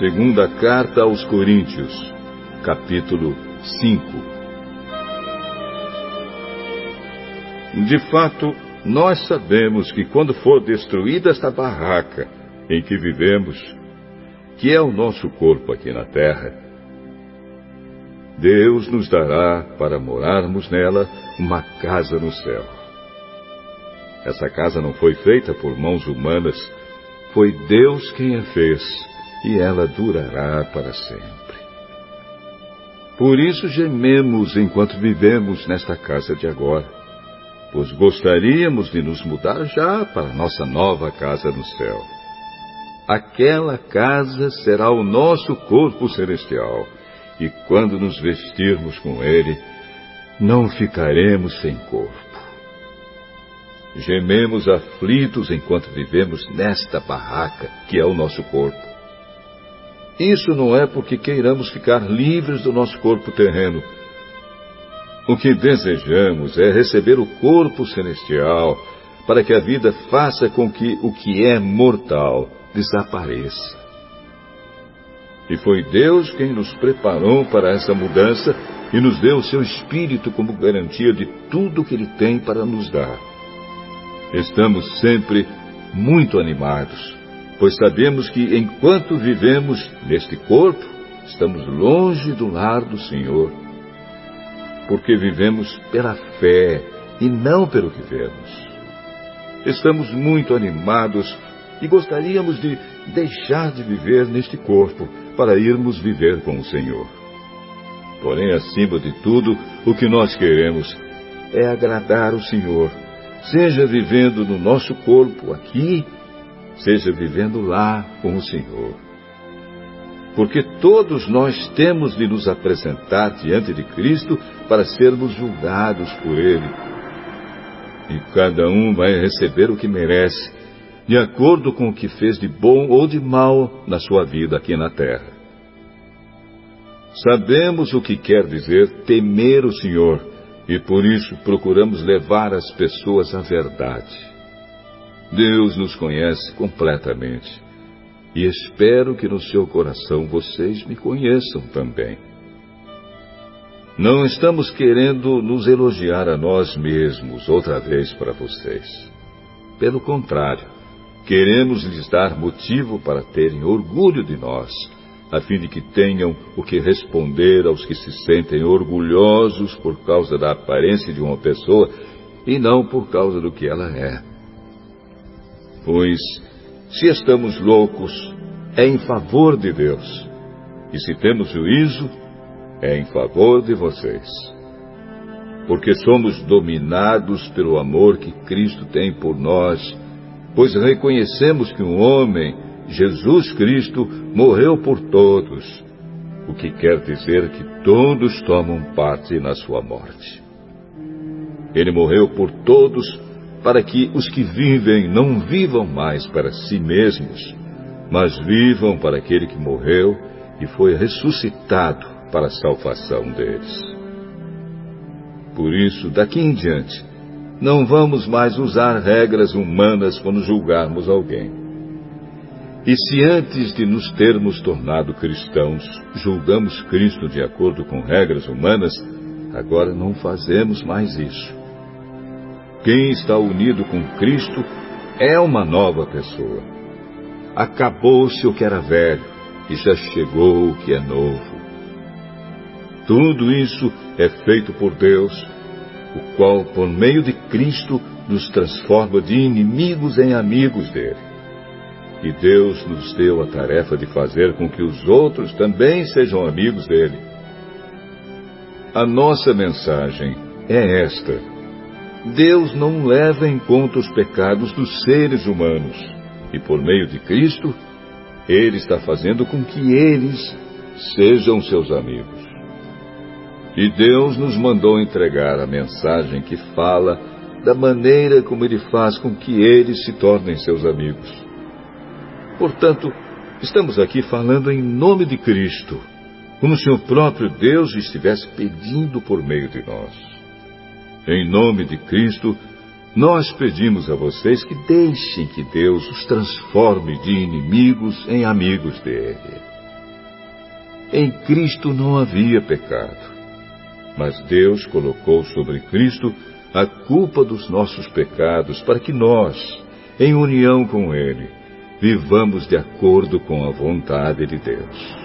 Segunda Carta aos Coríntios, capítulo 5 De fato, nós sabemos que quando for destruída esta barraca em que vivemos, que é o nosso corpo aqui na terra, Deus nos dará para morarmos nela uma casa no céu. Essa casa não foi feita por mãos humanas, foi Deus quem a fez, e ela durará para sempre. Por isso gememos enquanto vivemos nesta casa de agora, pois gostaríamos de nos mudar já para nossa nova casa no céu. Aquela casa será o nosso corpo celestial, e quando nos vestirmos com ele, não ficaremos sem corpo. Gememos aflitos enquanto vivemos nesta barraca que é o nosso corpo. Isso não é porque queiramos ficar livres do nosso corpo terreno. O que desejamos é receber o corpo celestial para que a vida faça com que o que é mortal desapareça. E foi Deus quem nos preparou para essa mudança e nos deu o seu Espírito como garantia de tudo que Ele tem para nos dar. Estamos sempre muito animados, pois sabemos que enquanto vivemos neste corpo, estamos longe do lar do Senhor. Porque vivemos pela fé e não pelo que vemos. Estamos muito animados e gostaríamos de deixar de viver neste corpo para irmos viver com o Senhor. Porém, acima de tudo, o que nós queremos é agradar o Senhor seja vivendo no nosso corpo aqui, seja vivendo lá com o Senhor. Porque todos nós temos de nos apresentar diante de Cristo para sermos julgados por Ele. E cada um vai receber o que merece, de acordo com o que fez de bom ou de mal na sua vida aqui na terra. Sabemos o que quer dizer temer o Senhor e por isso procuramos levar as pessoas à verdade. Deus nos conhece completamente e espero que no seu coração vocês me conheçam também. Não estamos querendo nos elogiar a nós mesmos outra vez para vocês. Pelo contrário, queremos lhes dar motivo para terem orgulho de nós a fim de que tenham o que responder aos que se sentem orgulhosos por causa da aparência de uma pessoa e não por causa do que ela é. Pois, se estamos loucos, é em favor de Deus, e se temos juízo, é em favor de vocês. Porque somos dominados pelo amor que Cristo tem por nós, pois reconhecemos que um homem Jesus Cristo morreu por todos, o que quer dizer que todos tomam parte na sua morte. Ele morreu por todos para que os que vivem não vivam mais para si mesmos, mas vivam para aquele que morreu e foi ressuscitado para a salvação deles. Por isso, daqui em diante, não vamos mais usar regras humanas quando julgarmos alguém. E se antes de nos termos tornado cristãos, julgamos Cristo de acordo com regras humanas, agora não fazemos mais isso. Quem está unido com Cristo é uma nova pessoa. Acabou-se o que era velho e já chegou o que é novo. Tudo isso é feito por Deus, o qual, por meio de Cristo, nos transforma de inimigos em amigos dele. E Deus nos deu a tarefa de fazer com que os outros também sejam amigos dele. A nossa mensagem é esta: Deus não leva em conta os pecados dos seres humanos, e por meio de Cristo, Ele está fazendo com que eles sejam seus amigos. E Deus nos mandou entregar a mensagem que fala da maneira como Ele faz com que eles se tornem seus amigos. Portanto, estamos aqui falando em nome de Cristo, como se o próprio Deus estivesse pedindo por meio de nós. Em nome de Cristo, nós pedimos a vocês que deixem que Deus os transforme de inimigos em amigos dele. Em Cristo não havia pecado. Mas Deus colocou sobre Cristo a culpa dos nossos pecados para que nós, em união com Ele, vivamos de acordo com a vontade de Deus.